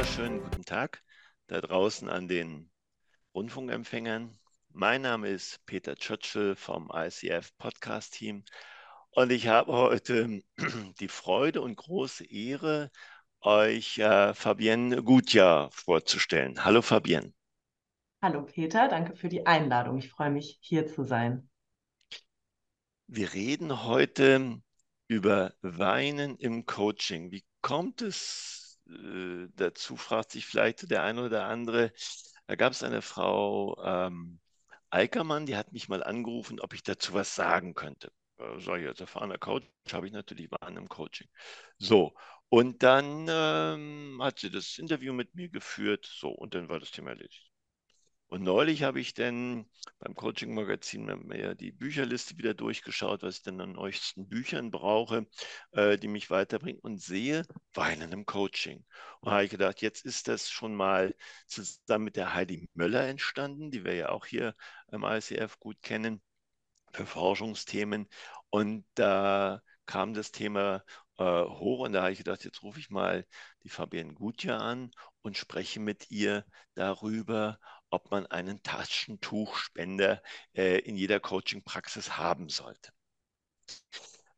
wunderschönen guten Tag da draußen an den Rundfunkempfängern. Mein Name ist Peter Churchill vom ICF Podcast Team und ich habe heute die Freude und große Ehre, euch äh, Fabienne Gutjahr vorzustellen. Hallo Fabienne. Hallo Peter, danke für die Einladung. Ich freue mich, hier zu sein. Wir reden heute über Weinen im Coaching. Wie kommt es äh, dazu, fragt sich vielleicht der eine oder andere. Da gab es eine Frau ähm, Eickermann, die hat mich mal angerufen, ob ich dazu was sagen könnte. Äh, sage ich als erfahrener Coach, habe ich natürlich Weinen im Coaching. So, und dann ähm, hat sie das Interview mit mir geführt, so, und dann war das Thema erledigt. Und neulich habe ich dann beim Coaching-Magazin mir die Bücherliste wieder durchgeschaut, was ich denn an neuesten Büchern brauche, äh, die mich weiterbringen und sehe Weinen im Coaching. Und habe ich gedacht, jetzt ist das schon mal zusammen mit der Heidi Möller entstanden, die wir ja auch hier im ICF gut kennen, für Forschungsthemen. Und da kam das Thema äh, hoch und da habe ich gedacht, jetzt rufe ich mal die Fabienne Gutjahr an und spreche mit ihr darüber, ob man einen Taschentuchspender äh, in jeder Coaching-Praxis haben sollte.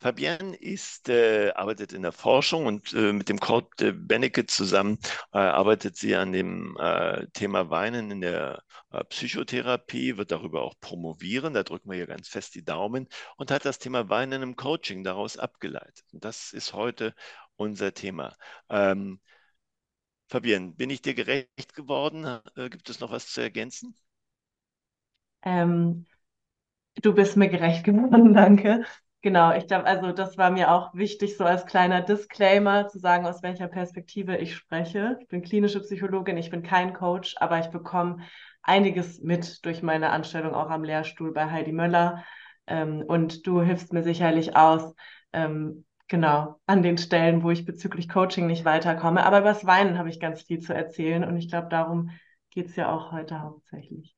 Fabienne ist, äh, arbeitet in der Forschung und äh, mit dem Kurt äh, Bennecke zusammen äh, arbeitet sie an dem äh, Thema Weinen in der äh, Psychotherapie, wird darüber auch promovieren, da drücken wir hier ganz fest die Daumen und hat das Thema Weinen im Coaching daraus abgeleitet. Und das ist heute unser Thema. Ähm, Fabienne, bin ich dir gerecht geworden? Äh, gibt es noch was zu ergänzen? Ähm, du bist mir gerecht geworden, danke. Genau, ich glaube, also das war mir auch wichtig, so als kleiner Disclaimer zu sagen, aus welcher Perspektive ich spreche. Ich bin klinische Psychologin, ich bin kein Coach, aber ich bekomme einiges mit durch meine Anstellung auch am Lehrstuhl bei Heidi Möller. Ähm, und du hilfst mir sicherlich aus, ähm, Genau, an den Stellen, wo ich bezüglich Coaching nicht weiterkomme. Aber über das Weinen habe ich ganz viel zu erzählen und ich glaube, darum geht es ja auch heute hauptsächlich.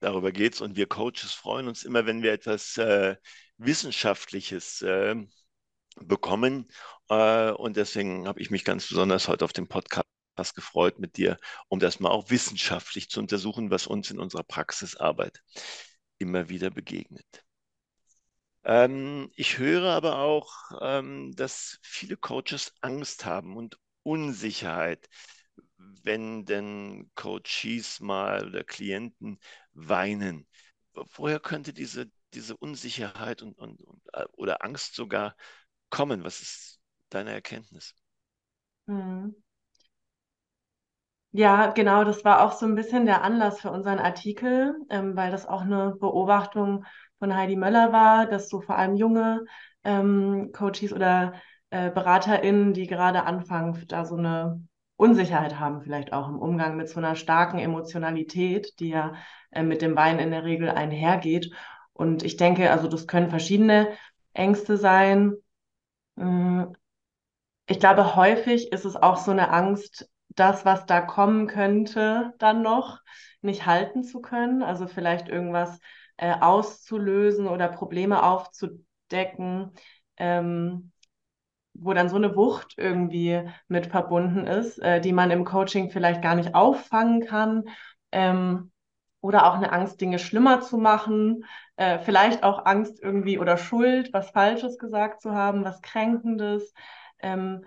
Darüber geht es und wir Coaches freuen uns immer, wenn wir etwas äh, Wissenschaftliches äh, bekommen. Äh, und deswegen habe ich mich ganz besonders heute auf den Podcast gefreut mit dir, um das mal auch wissenschaftlich zu untersuchen, was uns in unserer Praxisarbeit immer wieder begegnet. Ähm, ich höre aber auch, ähm, dass viele Coaches Angst haben und Unsicherheit, wenn denn Coaches mal oder Klienten weinen. Woher könnte diese, diese Unsicherheit und, und, und, äh, oder Angst sogar kommen? Was ist deine Erkenntnis? Hm. Ja, genau, das war auch so ein bisschen der Anlass für unseren Artikel, ähm, weil das auch eine Beobachtung von Heidi Möller war, dass so vor allem junge ähm, Coaches oder äh, BeraterInnen, die gerade anfangen, da so eine Unsicherheit haben, vielleicht auch im Umgang mit so einer starken Emotionalität, die ja äh, mit dem Wein in der Regel einhergeht. Und ich denke, also das können verschiedene Ängste sein. Hm, ich glaube, häufig ist es auch so eine Angst, das, was da kommen könnte, dann noch nicht halten zu können. Also vielleicht irgendwas äh, auszulösen oder Probleme aufzudecken, ähm, wo dann so eine Wucht irgendwie mit verbunden ist, äh, die man im Coaching vielleicht gar nicht auffangen kann. Ähm, oder auch eine Angst, Dinge schlimmer zu machen, äh, vielleicht auch Angst irgendwie oder Schuld, was Falsches gesagt zu haben, was Kränkendes. Ähm,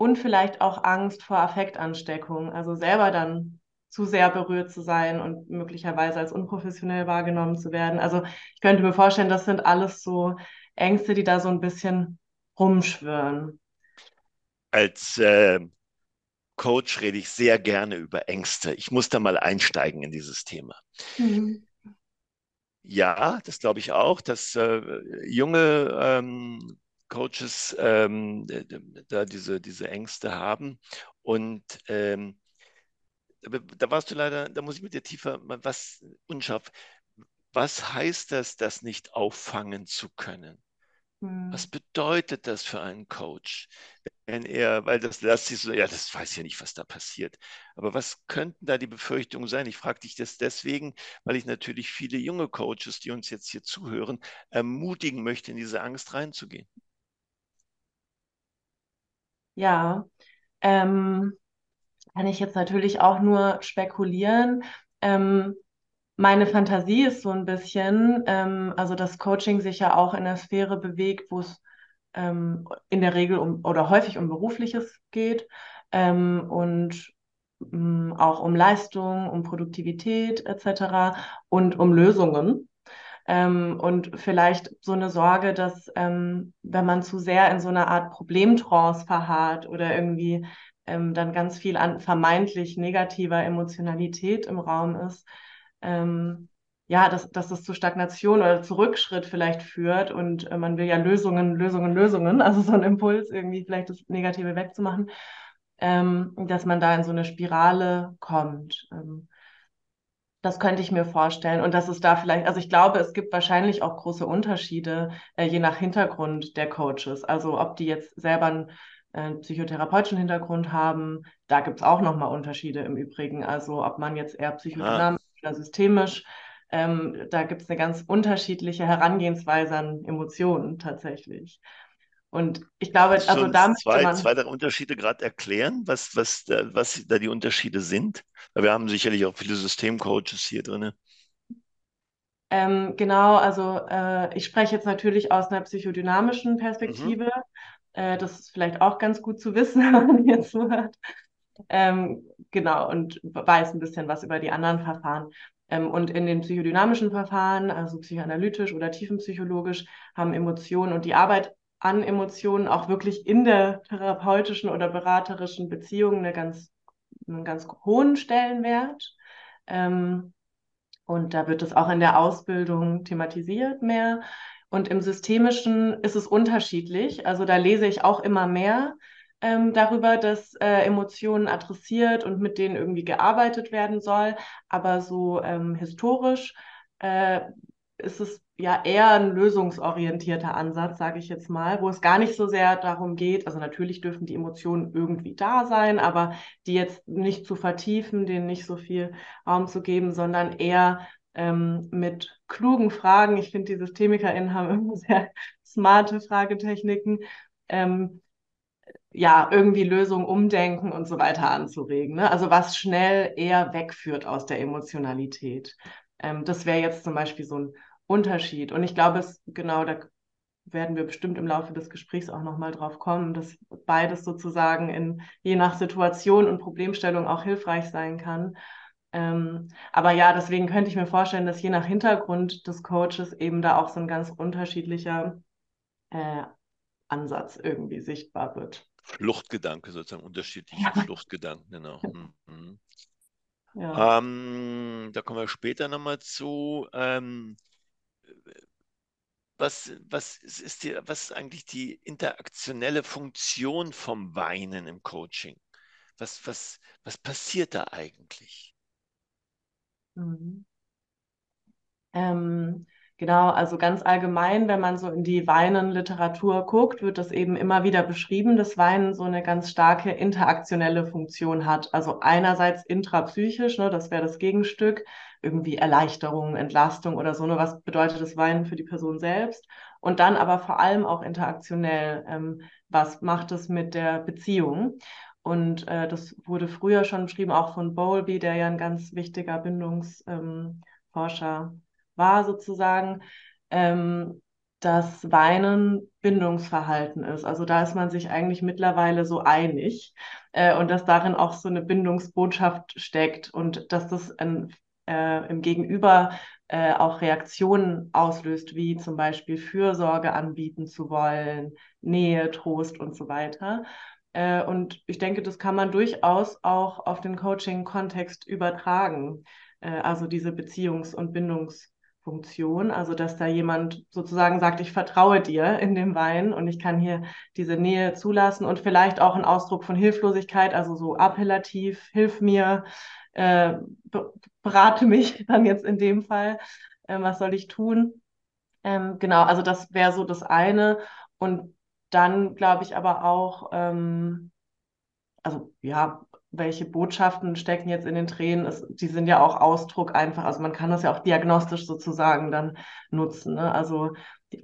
und vielleicht auch Angst vor Affektansteckung, also selber dann zu sehr berührt zu sein und möglicherweise als unprofessionell wahrgenommen zu werden. Also ich könnte mir vorstellen, das sind alles so Ängste, die da so ein bisschen rumschwirren. Als äh, Coach rede ich sehr gerne über Ängste. Ich muss da mal einsteigen in dieses Thema. Mhm. Ja, das glaube ich auch, dass äh, junge ähm, Coaches ähm, da diese, diese Ängste haben. Und ähm, da warst du leider, da muss ich mit dir tiefer, was unscharf. Was heißt das, das nicht auffangen zu können? Hm. Was bedeutet das für einen Coach? Wenn er, weil das lässt sich so, ja, das weiß ja nicht, was da passiert. Aber was könnten da die Befürchtungen sein? Ich frage dich das deswegen, weil ich natürlich viele junge Coaches, die uns jetzt hier zuhören, ermutigen möchte, in diese Angst reinzugehen. Ja, ähm, kann ich jetzt natürlich auch nur spekulieren. Ähm, meine Fantasie ist so ein bisschen, ähm, also dass Coaching sich ja auch in der Sphäre bewegt, wo es ähm, in der Regel um oder häufig um Berufliches geht ähm, und mh, mm, auch um Leistung, um Produktivität etc. und um Lösungen. Ähm, und vielleicht so eine Sorge, dass ähm, wenn man zu sehr in so einer Art Problemtrance verharrt oder irgendwie ähm, dann ganz viel an vermeintlich negativer Emotionalität im Raum ist, ähm, ja, dass, dass das zu Stagnation oder zu Rückschritt vielleicht führt und äh, man will ja Lösungen, Lösungen, Lösungen, also so ein Impuls, irgendwie vielleicht das Negative wegzumachen, ähm, dass man da in so eine Spirale kommt. Das könnte ich mir vorstellen. Und dass es da vielleicht, also ich glaube, es gibt wahrscheinlich auch große Unterschiede, äh, je nach Hintergrund der Coaches. Also ob die jetzt selber einen äh, psychotherapeutischen Hintergrund haben, da gibt es auch nochmal Unterschiede im Übrigen. Also ob man jetzt eher psychodynamisch ah. oder systemisch ähm, da gibt es eine ganz unterschiedliche Herangehensweise an Emotionen tatsächlich. Und ich glaube, Kannst also da zwei, man zwei Unterschiede gerade erklären, was, was, da, was da die Unterschiede sind. Weil wir haben sicherlich auch viele Systemcoaches hier drin. Ähm, genau, also äh, ich spreche jetzt natürlich aus einer psychodynamischen Perspektive. Mhm. Äh, das ist vielleicht auch ganz gut zu wissen, wenn man hier zuhört. Ähm, genau, und weiß ein bisschen was über die anderen Verfahren. Ähm, und in den psychodynamischen Verfahren, also psychoanalytisch oder tiefenpsychologisch, haben Emotionen und die Arbeit an Emotionen auch wirklich in der therapeutischen oder beraterischen Beziehung eine ganz, einen ganz hohen Stellenwert. Ähm, und da wird es auch in der Ausbildung thematisiert mehr. Und im Systemischen ist es unterschiedlich. Also da lese ich auch immer mehr ähm, darüber, dass äh, Emotionen adressiert und mit denen irgendwie gearbeitet werden soll. Aber so ähm, historisch äh, ist es ja eher ein lösungsorientierter Ansatz, sage ich jetzt mal, wo es gar nicht so sehr darum geht, also natürlich dürfen die Emotionen irgendwie da sein, aber die jetzt nicht zu vertiefen, denen nicht so viel Raum zu geben, sondern eher ähm, mit klugen Fragen. Ich finde, die SystemikerInnen haben immer sehr smarte Fragetechniken, ähm, ja, irgendwie Lösungen umdenken und so weiter anzuregen. Ne? Also was schnell eher wegführt aus der Emotionalität. Ähm, das wäre jetzt zum Beispiel so ein Unterschied. Und ich glaube, es genau, da werden wir bestimmt im Laufe des Gesprächs auch nochmal drauf kommen, dass beides sozusagen in je nach Situation und Problemstellung auch hilfreich sein kann. Ähm, aber ja, deswegen könnte ich mir vorstellen, dass je nach Hintergrund des Coaches eben da auch so ein ganz unterschiedlicher äh, Ansatz irgendwie sichtbar wird. Fluchtgedanke, sozusagen unterschiedliche ja. Fluchtgedanken, genau. Mhm. Ja. Ähm, da kommen wir später nochmal zu. Ähm, was, was, ist die, was ist eigentlich die interaktionelle Funktion vom Weinen im Coaching? Was, was, was passiert da eigentlich? Mhm. Ähm, Genau, also ganz allgemein, wenn man so in die Weinen-Literatur guckt, wird das eben immer wieder beschrieben, dass Weinen so eine ganz starke interaktionelle Funktion hat. Also einerseits intrapsychisch, ne, das wäre das Gegenstück, irgendwie Erleichterung, Entlastung oder so, ne, was bedeutet das Weinen für die Person selbst? Und dann aber vor allem auch interaktionell, ähm, was macht es mit der Beziehung? Und äh, das wurde früher schon beschrieben, auch von Bowlby, der ja ein ganz wichtiger Bindungsforscher ähm, war sozusagen, ähm, dass Weinen Bindungsverhalten ist. Also da ist man sich eigentlich mittlerweile so einig äh, und dass darin auch so eine Bindungsbotschaft steckt und dass das ein, äh, im Gegenüber äh, auch Reaktionen auslöst, wie zum Beispiel Fürsorge anbieten zu wollen, Nähe, Trost und so weiter. Äh, und ich denke, das kann man durchaus auch auf den Coaching-Kontext übertragen. Äh, also diese Beziehungs- und Bindungs- Funktion, also dass da jemand sozusagen sagt, ich vertraue dir in dem Wein und ich kann hier diese Nähe zulassen und vielleicht auch ein Ausdruck von Hilflosigkeit, also so appellativ, hilf mir, äh, berate mich dann jetzt in dem Fall, äh, was soll ich tun? Ähm, genau, also das wäre so das eine und dann glaube ich aber auch, ähm, also ja, welche Botschaften stecken jetzt in den Tränen, ist, die sind ja auch Ausdruck einfach, also man kann das ja auch diagnostisch sozusagen dann nutzen. Ne? Also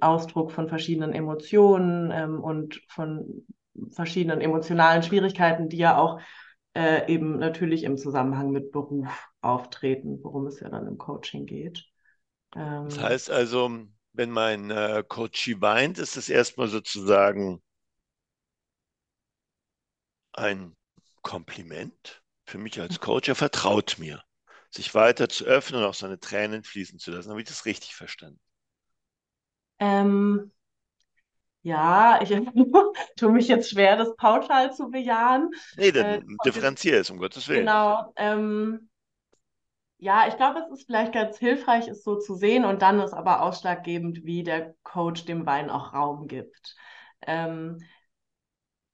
Ausdruck von verschiedenen Emotionen ähm, und von verschiedenen emotionalen Schwierigkeiten, die ja auch äh, eben natürlich im Zusammenhang mit Beruf auftreten, worum es ja dann im Coaching geht. Ähm, das heißt also, wenn mein äh, Coachie weint, ist es erstmal sozusagen ein Kompliment für mich als Coach. Er vertraut mir, sich weiter zu öffnen und auch seine Tränen fließen zu lassen. Habe ich das richtig verstanden? Ähm, ja, ich tue mich jetzt schwer, das pauschal zu bejahen. Nee, dann äh, differenziere es, um Gottes Willen. Genau. Ähm, ja, ich glaube, es ist vielleicht ganz hilfreich, es so zu sehen und dann ist aber ausschlaggebend, wie der Coach dem Wein auch Raum gibt. Ähm,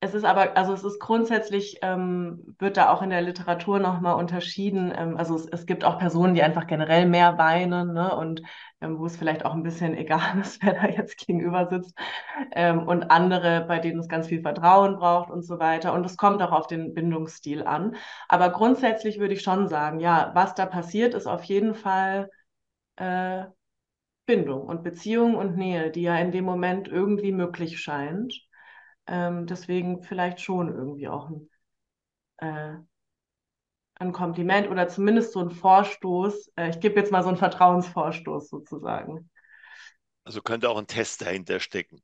es ist aber, also es ist grundsätzlich, ähm, wird da auch in der Literatur nochmal unterschieden. Ähm, also es, es, gibt auch Personen, die einfach generell mehr weinen ne? und ähm, wo es vielleicht auch ein bisschen egal ist, wer da jetzt gegenüber sitzt. Ähm, und andere, bei denen es ganz viel Vertrauen braucht und so weiter. Und es kommt auch auf den Bindungsstil an. Aber grundsätzlich würde ich schon sagen, ja, was da passiert, ist auf jeden Fall äh, Bindung und Beziehung und Nähe, die ja in dem Moment irgendwie möglich scheint. Ähm, deswegen vielleicht schon irgendwie auch ein, äh, ein Kompliment oder zumindest so ein Vorstoß. Äh, ich gebe jetzt mal so einen Vertrauensvorstoß sozusagen. Also könnte auch ein Test dahinter stecken.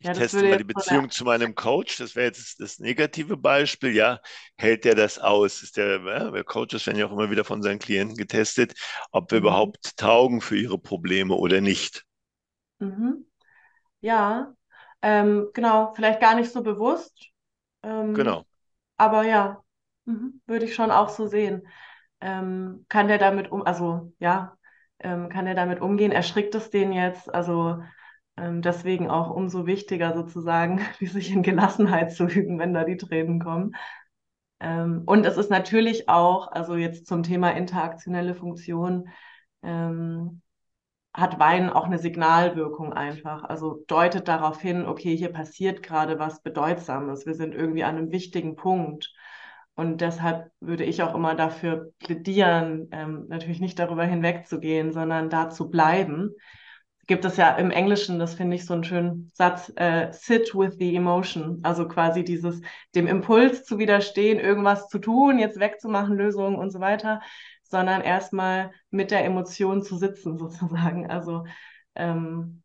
Ich ja, teste mal die Beziehung so zu meinem Coach. Das wäre jetzt das negative Beispiel. Ja, hält der das aus? Ist der, ja, Coaches werden ja auch immer wieder von seinen Klienten getestet, ob wir mhm. überhaupt taugen für ihre Probleme oder nicht. Mhm. Ja, ähm, genau, vielleicht gar nicht so bewusst. Ähm, genau. Aber ja, mhm, würde ich schon auch so sehen. Ähm, kann der damit um, also ja, ähm, kann er damit umgehen? Erschrickt es den jetzt? Also ähm, deswegen auch umso wichtiger sozusagen, wie sich in Gelassenheit zu üben, wenn da die Tränen kommen. Ähm, und es ist natürlich auch, also jetzt zum Thema interaktionelle Funktion, ähm, hat Wein auch eine Signalwirkung einfach. Also deutet darauf hin, okay, hier passiert gerade was Bedeutsames. Wir sind irgendwie an einem wichtigen Punkt. Und deshalb würde ich auch immer dafür plädieren, ähm, natürlich nicht darüber hinwegzugehen, sondern da zu bleiben. Gibt es ja im Englischen, das finde ich so einen schönen Satz, äh, sit with the emotion. Also quasi dieses, dem Impuls zu widerstehen, irgendwas zu tun, jetzt wegzumachen, Lösungen und so weiter sondern erstmal mit der Emotion zu sitzen, sozusagen. Also ähm,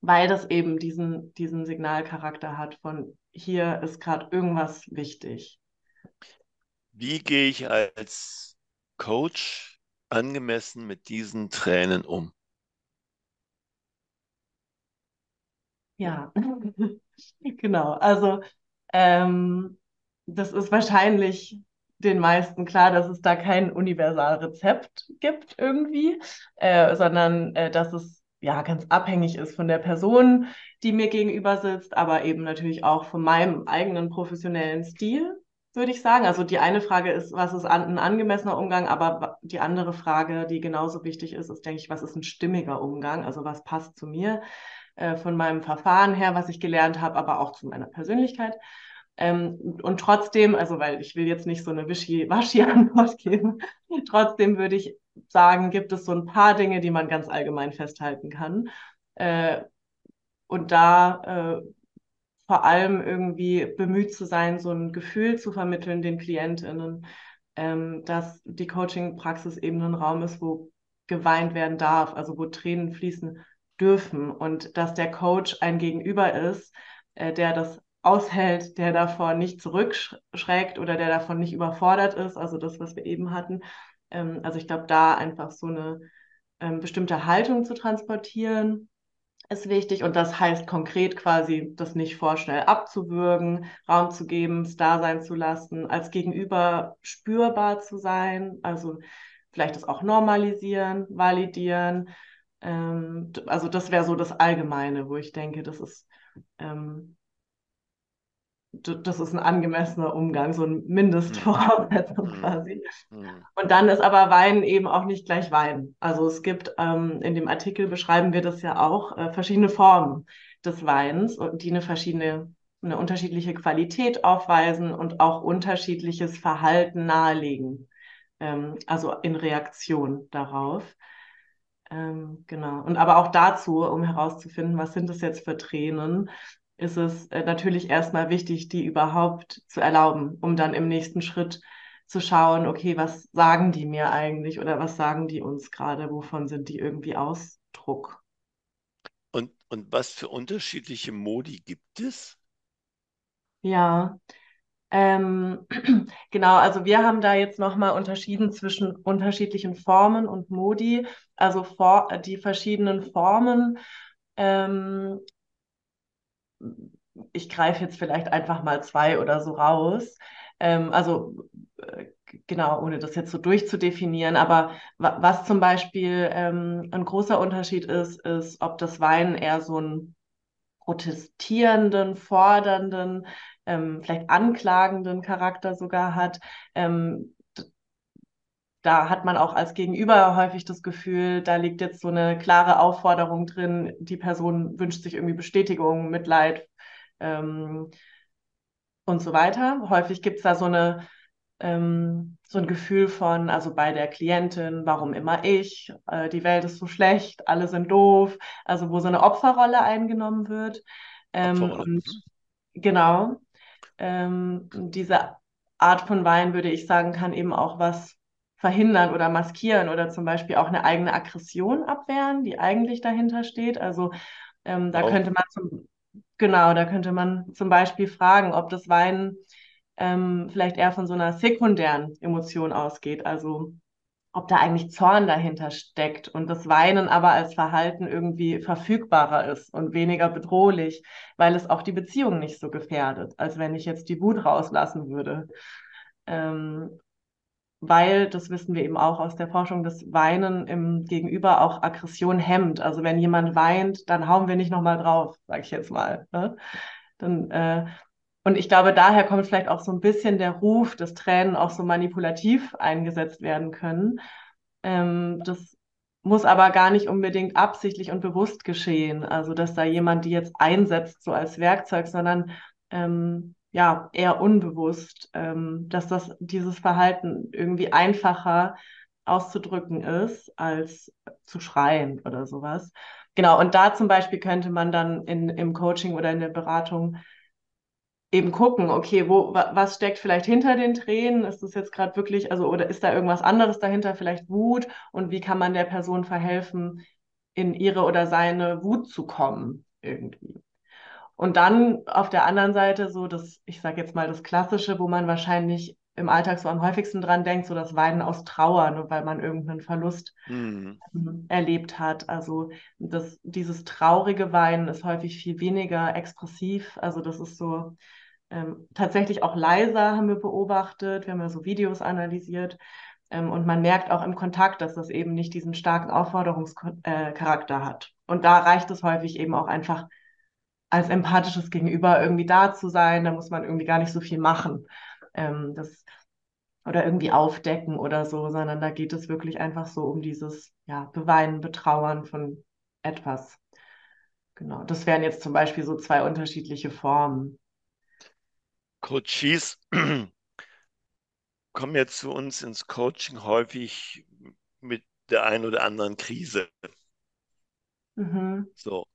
weil das eben diesen, diesen Signalcharakter hat von hier ist gerade irgendwas wichtig. Wie gehe ich als Coach angemessen mit diesen Tränen um? Ja, genau. Also ähm, das ist wahrscheinlich den meisten klar, dass es da kein Universalrezept gibt irgendwie, äh, sondern äh, dass es ja ganz abhängig ist von der Person, die mir gegenüber sitzt, aber eben natürlich auch von meinem eigenen professionellen Stil, würde ich sagen. Also die eine Frage ist, was ist ein angemessener Umgang, aber die andere Frage, die genauso wichtig ist, ist, denke ich, was ist ein stimmiger Umgang? Also was passt zu mir äh, von meinem Verfahren her, was ich gelernt habe, aber auch zu meiner Persönlichkeit. Ähm, und trotzdem, also weil ich will jetzt nicht so eine Wischi-Waschi-Antwort geben, trotzdem würde ich sagen, gibt es so ein paar Dinge, die man ganz allgemein festhalten kann. Äh, und da äh, vor allem irgendwie bemüht zu sein, so ein Gefühl zu vermitteln den KlientInnen, ähm, dass die Coaching-Praxis eben ein Raum ist, wo geweint werden darf, also wo Tränen fließen dürfen und dass der Coach ein Gegenüber ist, äh, der das aushält, der davon nicht zurückschreckt oder der davon nicht überfordert ist, also das, was wir eben hatten. Ähm, also ich glaube, da einfach so eine ähm, bestimmte Haltung zu transportieren, ist wichtig und das heißt konkret quasi, das nicht vorschnell abzuwürgen, Raum zu geben, es da sein zu lassen, als Gegenüber spürbar zu sein, also vielleicht das auch normalisieren, validieren. Ähm, also das wäre so das Allgemeine, wo ich denke, das ist ähm, das ist ein angemessener Umgang, so eine Mindestvoraussetzung mhm. quasi. Mhm. Und dann ist aber Wein eben auch nicht gleich Wein. Also es gibt, ähm, in dem Artikel beschreiben wir das ja auch, äh, verschiedene Formen des Weins, die eine verschiedene, eine unterschiedliche Qualität aufweisen und auch unterschiedliches Verhalten nahelegen. Ähm, also in Reaktion darauf. Ähm, genau. Und aber auch dazu, um herauszufinden, was sind das jetzt für Tränen, ist es äh, natürlich erstmal wichtig, die überhaupt zu erlauben, um dann im nächsten Schritt zu schauen, okay, was sagen die mir eigentlich oder was sagen die uns gerade, wovon sind die irgendwie Ausdruck? Und, und was für unterschiedliche Modi gibt es? Ja, ähm, genau, also wir haben da jetzt nochmal unterschieden zwischen unterschiedlichen Formen und Modi. Also die verschiedenen Formen ähm, ich greife jetzt vielleicht einfach mal zwei oder so raus. Ähm, also äh, genau, ohne das jetzt so durchzudefinieren, aber wa was zum Beispiel ähm, ein großer Unterschied ist, ist, ob das Weinen eher so einen protestierenden, fordernden, ähm, vielleicht anklagenden Charakter sogar hat. Ähm, da hat man auch als Gegenüber häufig das Gefühl, da liegt jetzt so eine klare Aufforderung drin, die Person wünscht sich irgendwie Bestätigung, Mitleid ähm, und so weiter. Häufig gibt es da so eine ähm, so ein Gefühl von, also bei der Klientin, warum immer ich, äh, die Welt ist so schlecht, alle sind doof, also wo so eine Opferrolle eingenommen wird. Ähm, Opferrolle. Und mhm. genau, ähm, diese Art von Wein, würde ich sagen, kann eben auch was verhindern oder maskieren oder zum Beispiel auch eine eigene Aggression abwehren, die eigentlich dahinter steht. Also ähm, da oh. könnte man zum, genau, da könnte man zum Beispiel fragen, ob das Weinen ähm, vielleicht eher von so einer sekundären Emotion ausgeht. Also ob da eigentlich Zorn dahinter steckt und das Weinen aber als Verhalten irgendwie verfügbarer ist und weniger bedrohlich, weil es auch die Beziehung nicht so gefährdet, als wenn ich jetzt die Wut rauslassen würde. Ähm, weil, das wissen wir eben auch aus der Forschung, das Weinen im Gegenüber auch Aggression hemmt. Also wenn jemand weint, dann hauen wir nicht nochmal drauf, sage ich jetzt mal. Ne? Dann, äh, und ich glaube, daher kommt vielleicht auch so ein bisschen der Ruf, dass Tränen auch so manipulativ eingesetzt werden können. Ähm, das muss aber gar nicht unbedingt absichtlich und bewusst geschehen. Also dass da jemand die jetzt einsetzt so als Werkzeug, sondern ähm, ja eher unbewusst, ähm, dass das dieses Verhalten irgendwie einfacher auszudrücken ist, als zu schreien oder sowas. Genau, und da zum Beispiel könnte man dann in, im Coaching oder in der Beratung eben gucken, okay, wo, was steckt vielleicht hinter den Tränen? Ist das jetzt gerade wirklich, also, oder ist da irgendwas anderes dahinter, vielleicht Wut? Und wie kann man der Person verhelfen, in ihre oder seine Wut zu kommen irgendwie? Und dann auf der anderen Seite so das, ich sage jetzt mal das Klassische, wo man wahrscheinlich im Alltag so am häufigsten dran denkt, so das Weinen aus Trauer, nur weil man irgendeinen Verlust mhm. erlebt hat. Also das, dieses traurige Weinen ist häufig viel weniger expressiv. Also das ist so ähm, tatsächlich auch leiser, haben wir beobachtet. Wir haben ja so Videos analysiert. Ähm, und man merkt auch im Kontakt, dass das eben nicht diesen starken Aufforderungscharakter äh, hat. Und da reicht es häufig eben auch einfach als empathisches Gegenüber irgendwie da zu sein. Da muss man irgendwie gar nicht so viel machen. Ähm, das, oder irgendwie aufdecken oder so, sondern da geht es wirklich einfach so um dieses ja, Beweinen, Betrauern von etwas. Genau, das wären jetzt zum Beispiel so zwei unterschiedliche Formen. Coaches kommen jetzt zu uns ins Coaching häufig mit der einen oder anderen Krise. Mhm. So,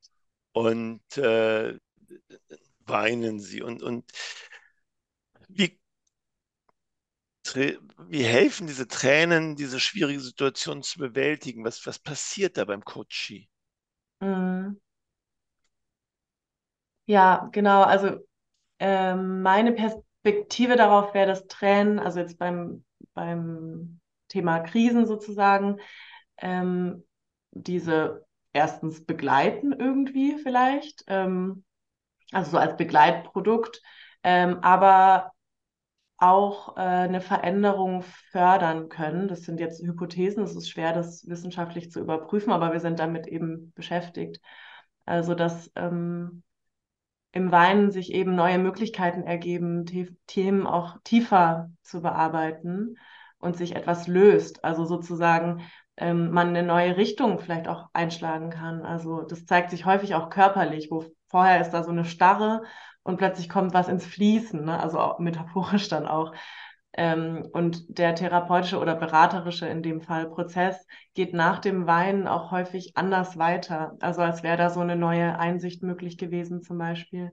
und äh, weinen sie. Und, und wie, wie helfen diese Tränen, diese schwierige Situation zu bewältigen? Was, was passiert da beim Coachie? Mhm. Ja, genau. Also ähm, meine Perspektive darauf wäre, dass Tränen, also jetzt beim, beim Thema Krisen sozusagen, ähm, diese erstens begleiten irgendwie vielleicht, ähm, also so als Begleitprodukt, ähm, aber auch äh, eine Veränderung fördern können. Das sind jetzt Hypothesen, es ist schwer, das wissenschaftlich zu überprüfen, aber wir sind damit eben beschäftigt. Also dass ähm, im Weinen sich eben neue Möglichkeiten ergeben, Themen auch tiefer zu bearbeiten und sich etwas löst. Also sozusagen ähm, man eine neue Richtung vielleicht auch einschlagen kann. Also das zeigt sich häufig auch körperlich, wo vorher ist da so eine Starre und plötzlich kommt was ins Fließen, ne? also auch metaphorisch dann auch. Ähm, und der therapeutische oder beraterische in dem Fall Prozess geht nach dem Weinen auch häufig anders weiter. Also als wäre da so eine neue Einsicht möglich gewesen zum Beispiel.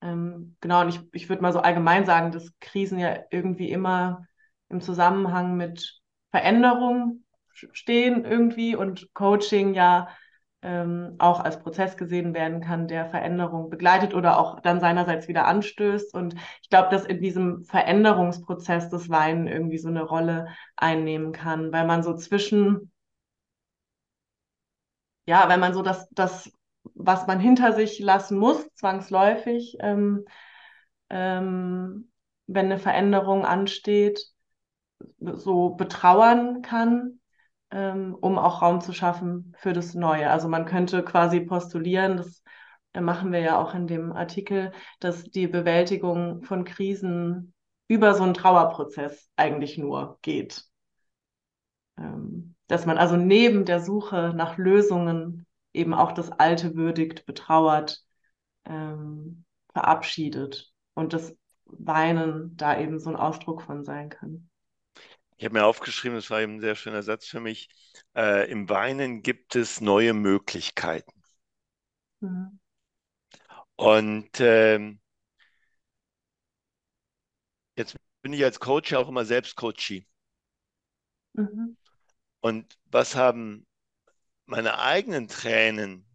Ähm, genau, und ich, ich würde mal so allgemein sagen, dass Krisen ja irgendwie immer im Zusammenhang mit Veränderung stehen irgendwie und Coaching ja ähm, auch als Prozess gesehen werden kann, der Veränderung begleitet oder auch dann seinerseits wieder anstößt. Und ich glaube, dass in diesem Veränderungsprozess das Weinen irgendwie so eine Rolle einnehmen kann, weil man so zwischen, ja, wenn man so das, das was man hinter sich lassen muss, zwangsläufig, ähm, ähm, wenn eine Veränderung ansteht, so betrauern kann ähm, um auch Raum zu schaffen für das Neue. Also man könnte quasi postulieren, das machen wir ja auch in dem Artikel, dass die Bewältigung von Krisen über so einen Trauerprozess eigentlich nur geht. Ähm, dass man also neben der Suche nach Lösungen eben auch das Alte würdigt, betrauert, ähm, verabschiedet und das Weinen da eben so ein Ausdruck von sein kann. Ich habe mir aufgeschrieben, das war eben ein sehr schöner Satz für mich. Äh, Im Weinen gibt es neue Möglichkeiten. Mhm. Und äh, jetzt bin ich als Coach ja auch immer selbst Coachie. Mhm. Und was haben meine eigenen Tränen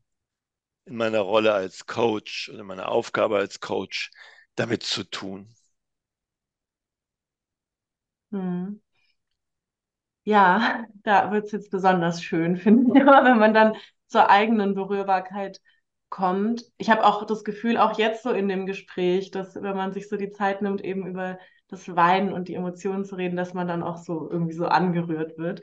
in meiner Rolle als Coach oder meine Aufgabe als Coach damit zu tun? Mhm. Ja, da wird es jetzt besonders schön, finde ich, wenn man dann zur eigenen Berührbarkeit kommt. Ich habe auch das Gefühl, auch jetzt so in dem Gespräch, dass wenn man sich so die Zeit nimmt, eben über das Weinen und die Emotionen zu reden, dass man dann auch so irgendwie so angerührt wird.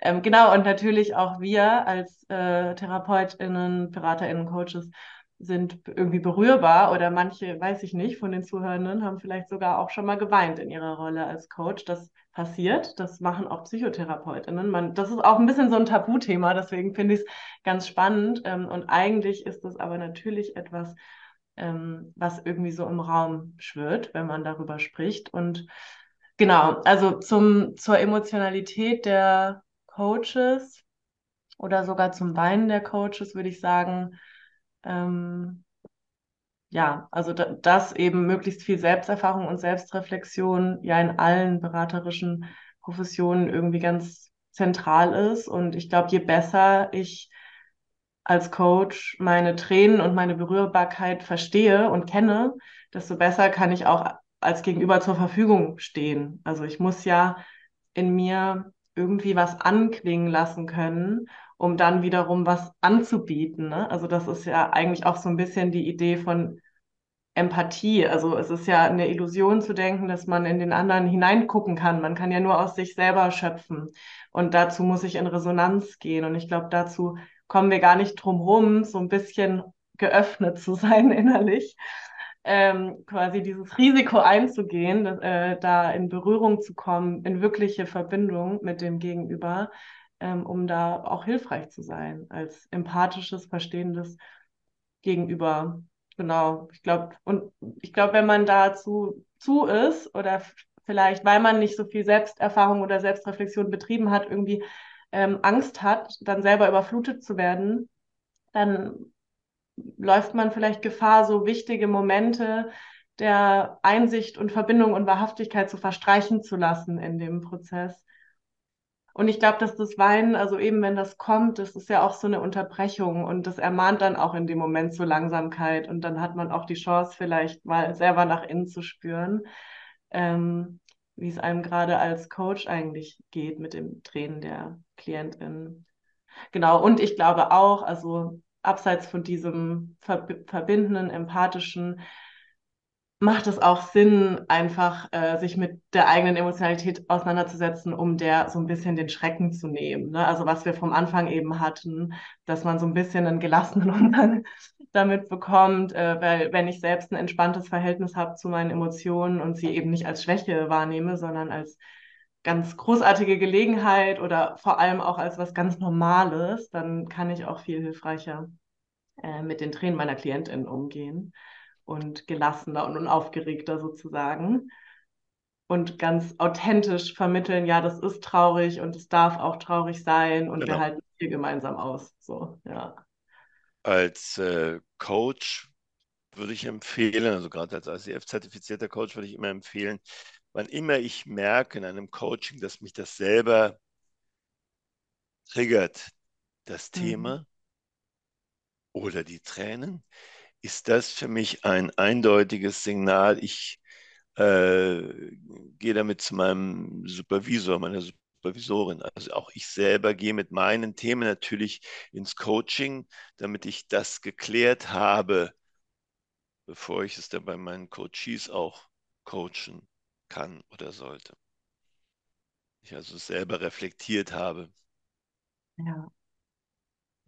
Ähm, genau, und natürlich auch wir als äh, TherapeutInnen, BeraterInnen, Coaches sind irgendwie berührbar oder manche, weiß ich nicht, von den Zuhörenden haben vielleicht sogar auch schon mal geweint in ihrer Rolle als Coach. Das passiert. Das machen auch Psychotherapeutinnen. Man, das ist auch ein bisschen so ein Tabuthema, deswegen finde ich es ganz spannend. Ähm, und eigentlich ist es aber natürlich etwas, ähm, was irgendwie so im Raum schwirrt, wenn man darüber spricht. Und genau, also zum, zur Emotionalität der Coaches oder sogar zum Weinen der Coaches würde ich sagen, ähm, ja, also da, dass eben möglichst viel Selbsterfahrung und Selbstreflexion ja in allen beraterischen Professionen irgendwie ganz zentral ist. Und ich glaube, je besser ich als Coach meine Tränen und meine Berührbarkeit verstehe und kenne, desto besser kann ich auch als Gegenüber zur Verfügung stehen. Also ich muss ja in mir irgendwie was anklingen lassen können, um dann wiederum was anzubieten. Ne? Also das ist ja eigentlich auch so ein bisschen die Idee von Empathie. Also es ist ja eine Illusion zu denken, dass man in den anderen hineingucken kann. Man kann ja nur aus sich selber schöpfen. Und dazu muss ich in Resonanz gehen. Und ich glaube, dazu kommen wir gar nicht drum rum, so ein bisschen geöffnet zu sein innerlich. Ähm, quasi dieses Risiko einzugehen, äh, da in Berührung zu kommen, in wirkliche Verbindung mit dem Gegenüber, ähm, um da auch hilfreich zu sein, als empathisches, verstehendes Gegenüber Genau, ich glaube, und ich glaube, wenn man dazu zu ist oder vielleicht, weil man nicht so viel Selbsterfahrung oder Selbstreflexion betrieben hat, irgendwie ähm, Angst hat, dann selber überflutet zu werden, dann läuft man vielleicht Gefahr, so wichtige Momente der Einsicht und Verbindung und Wahrhaftigkeit zu verstreichen zu lassen in dem Prozess. Und ich glaube, dass das Weinen, also eben wenn das kommt, das ist ja auch so eine Unterbrechung und das ermahnt dann auch in dem Moment zur Langsamkeit und dann hat man auch die Chance, vielleicht mal selber nach innen zu spüren, ähm, wie es einem gerade als Coach eigentlich geht mit dem Tränen der Klientin. Genau, und ich glaube auch, also abseits von diesem verbindenden, empathischen, macht es auch Sinn, einfach äh, sich mit der eigenen Emotionalität auseinanderzusetzen, um der so ein bisschen den Schrecken zu nehmen. Ne? Also was wir vom Anfang eben hatten, dass man so ein bisschen einen gelassenen Umgang damit bekommt, äh, weil wenn ich selbst ein entspanntes Verhältnis habe zu meinen Emotionen und sie eben nicht als Schwäche wahrnehme, sondern als ganz großartige Gelegenheit oder vor allem auch als was ganz Normales, dann kann ich auch viel hilfreicher äh, mit den Tränen meiner Klientin umgehen und gelassener und unaufgeregter sozusagen. Und ganz authentisch vermitteln, ja, das ist traurig und es darf auch traurig sein und genau. wir halten hier gemeinsam aus. So, ja. Als äh, Coach würde ich empfehlen, also gerade als ICF-zertifizierter Coach würde ich immer empfehlen, wann immer ich merke in einem Coaching, dass mich das selber triggert, das mhm. Thema oder die Tränen, ist das für mich ein eindeutiges Signal. Ich äh, gehe damit zu meinem Supervisor, meiner Supervisorin. Also auch ich selber gehe mit meinen Themen natürlich ins Coaching, damit ich das geklärt habe, bevor ich es dann bei meinen Coaches auch coachen kann oder sollte. Ich also selber reflektiert habe. Ja.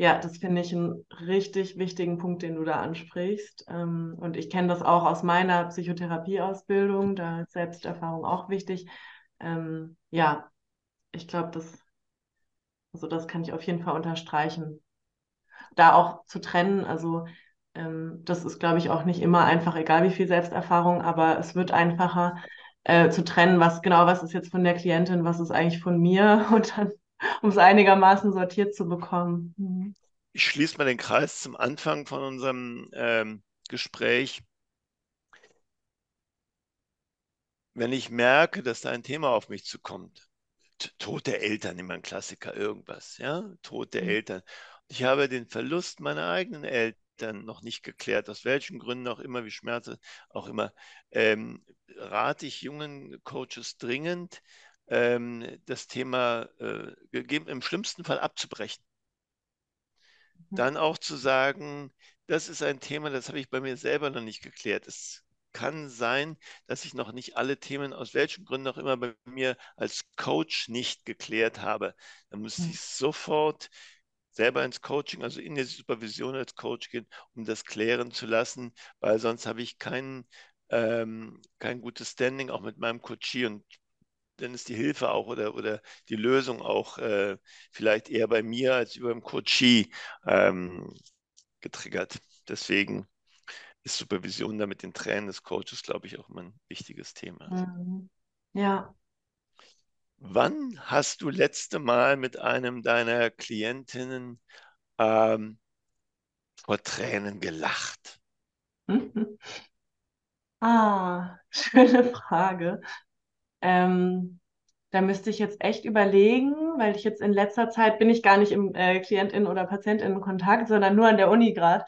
Ja, das finde ich einen richtig wichtigen Punkt, den du da ansprichst. Ähm, und ich kenne das auch aus meiner Psychotherapieausbildung, da ist Selbsterfahrung auch wichtig. Ähm, ja, ich glaube, das, also das kann ich auf jeden Fall unterstreichen. Da auch zu trennen, also ähm, das ist, glaube ich, auch nicht immer einfach, egal wie viel Selbsterfahrung, aber es wird einfacher äh, zu trennen, was genau, was ist jetzt von der Klientin, was ist eigentlich von mir und dann, um es einigermaßen sortiert zu bekommen. Mhm. Ich schließe mal den Kreis zum Anfang von unserem ähm, Gespräch. Wenn ich merke, dass da ein Thema auf mich zukommt, Tod der Eltern, immer ein Klassiker, irgendwas, ja, Tod der mhm. Eltern. Ich habe den Verlust meiner eigenen Eltern noch nicht geklärt, aus welchen Gründen auch immer, wie Schmerzen auch immer, ähm, rate ich jungen Coaches dringend, ähm, das Thema äh, gegeben, im schlimmsten Fall abzubrechen. Mhm. Dann auch zu sagen, das ist ein Thema, das habe ich bei mir selber noch nicht geklärt. Es kann sein, dass ich noch nicht alle Themen, aus welchen Gründen auch immer, bei mir als Coach nicht geklärt habe. Dann müsste mhm. ich sofort selber ins Coaching, also in die Supervision als Coach gehen, um das klären zu lassen, weil sonst habe ich kein, ähm, kein gutes Standing auch mit meinem Coachie und dann ist die Hilfe auch oder, oder die Lösung auch äh, vielleicht eher bei mir als über dem Coachie ähm, getriggert. Deswegen ist Supervision da mit den Tränen des Coaches, glaube ich, auch immer ein wichtiges Thema. Mhm. Ja, Wann hast du letzte Mal mit einem deiner Klientinnen ähm, vor Tränen gelacht? Ah, schöne Frage. Ähm, da müsste ich jetzt echt überlegen, weil ich jetzt in letzter Zeit bin ich gar nicht im äh, Klientin- oder Patientinnen-Kontakt, sondern nur an der Uni gerade.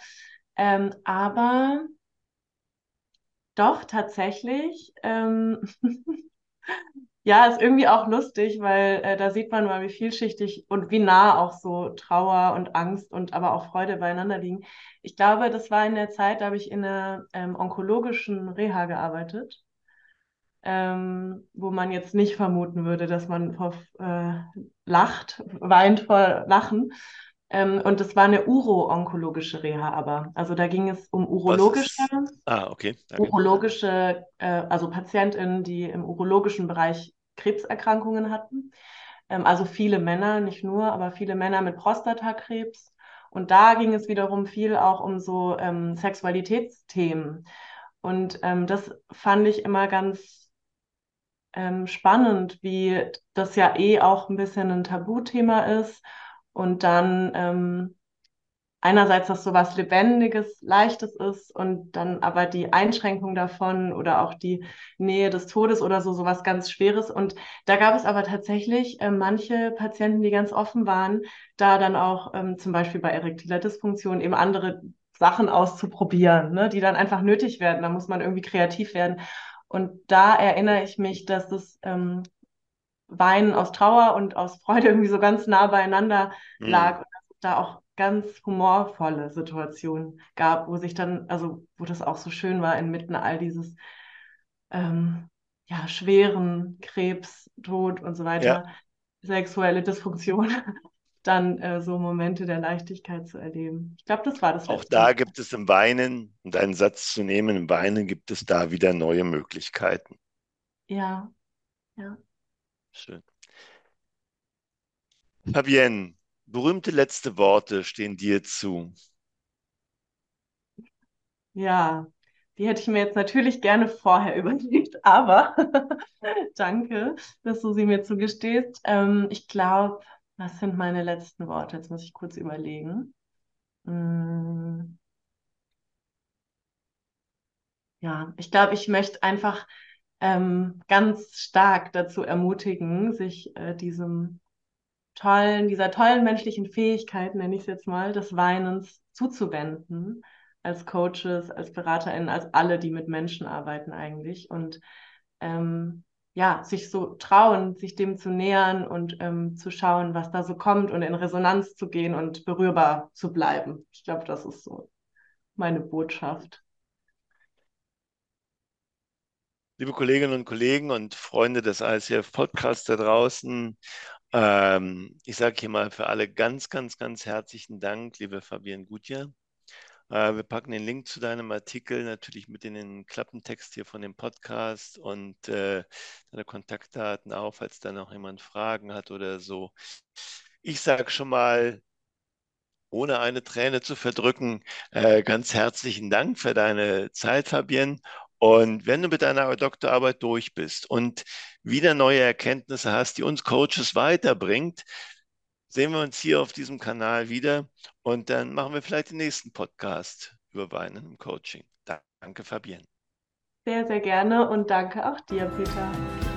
Ähm, aber doch tatsächlich ähm, Ja, ist irgendwie auch lustig, weil äh, da sieht man mal, wie vielschichtig und wie nah auch so Trauer und Angst und aber auch Freude beieinander liegen. Ich glaube, das war in der Zeit, da habe ich in einer ähm, onkologischen Reha gearbeitet, ähm, wo man jetzt nicht vermuten würde, dass man vor, äh, lacht, weint vor Lachen. Ähm, und das war eine uro-onkologische Reha aber. Also da ging es um urologische, ah, okay. urologische äh, also PatientInnen, die im urologischen Bereich Krebserkrankungen hatten. Ähm, also viele Männer, nicht nur, aber viele Männer mit Prostatakrebs. Und da ging es wiederum viel auch um so ähm, Sexualitätsthemen. Und ähm, das fand ich immer ganz ähm, spannend, wie das ja eh auch ein bisschen ein Tabuthema ist und dann ähm, einerseits, dass so was Lebendiges, Leichtes ist und dann aber die Einschränkung davon oder auch die Nähe des Todes oder so, sowas ganz Schweres. Und da gab es aber tatsächlich äh, manche Patienten, die ganz offen waren, da dann auch ähm, zum Beispiel bei erektiler Dysfunktion eben andere Sachen auszuprobieren, ne, die dann einfach nötig werden. Da muss man irgendwie kreativ werden. Und da erinnere ich mich, dass das ähm, Weinen aus Trauer und aus Freude irgendwie so ganz nah beieinander mhm. lag und dass es da auch ganz humorvolle Situationen gab, wo sich dann, also wo das auch so schön war, inmitten all dieses ähm, ja, schweren Krebs, Tod und so weiter, ja. sexuelle Dysfunktion, dann äh, so Momente der Leichtigkeit zu erleben. Ich glaube, das war das. Auch da gibt es im Weinen, um deinen Satz zu nehmen, im Weinen gibt es da wieder neue Möglichkeiten. Ja, ja. Schön. Fabienne, berühmte letzte Worte stehen dir zu. Ja, die hätte ich mir jetzt natürlich gerne vorher überlegt, aber danke, dass du sie mir zugestehst. Ähm, ich glaube, was sind meine letzten Worte? Jetzt muss ich kurz überlegen. Hm. ja, ich glaube, ich möchte einfach ähm, ganz stark dazu ermutigen, sich äh, diesem tollen, dieser tollen menschlichen Fähigkeit, nenne ich es jetzt mal, des Weinens zuzuwenden, als Coaches, als BeraterInnen, als alle, die mit Menschen arbeiten eigentlich. Und ähm, ja, sich so trauen, sich dem zu nähern und ähm, zu schauen, was da so kommt und in Resonanz zu gehen und berührbar zu bleiben. Ich glaube, das ist so meine Botschaft. Liebe Kolleginnen und Kollegen und Freunde des ICF Podcasts da draußen, ähm, ich sage hier mal für alle ganz, ganz, ganz herzlichen Dank, liebe Fabienne Gutjahr. Äh, wir packen den Link zu deinem Artikel natürlich mit in den Klappentext hier von dem Podcast und äh, deine Kontaktdaten auf, falls da noch jemand Fragen hat oder so. Ich sage schon mal, ohne eine Träne zu verdrücken, äh, ganz herzlichen Dank für deine Zeit, Fabienne. Und wenn du mit deiner Doktorarbeit durch bist und wieder neue Erkenntnisse hast, die uns Coaches weiterbringt, sehen wir uns hier auf diesem Kanal wieder und dann machen wir vielleicht den nächsten Podcast über Weinen im Coaching. Danke, Fabienne. Sehr, sehr gerne und danke auch dir, Peter.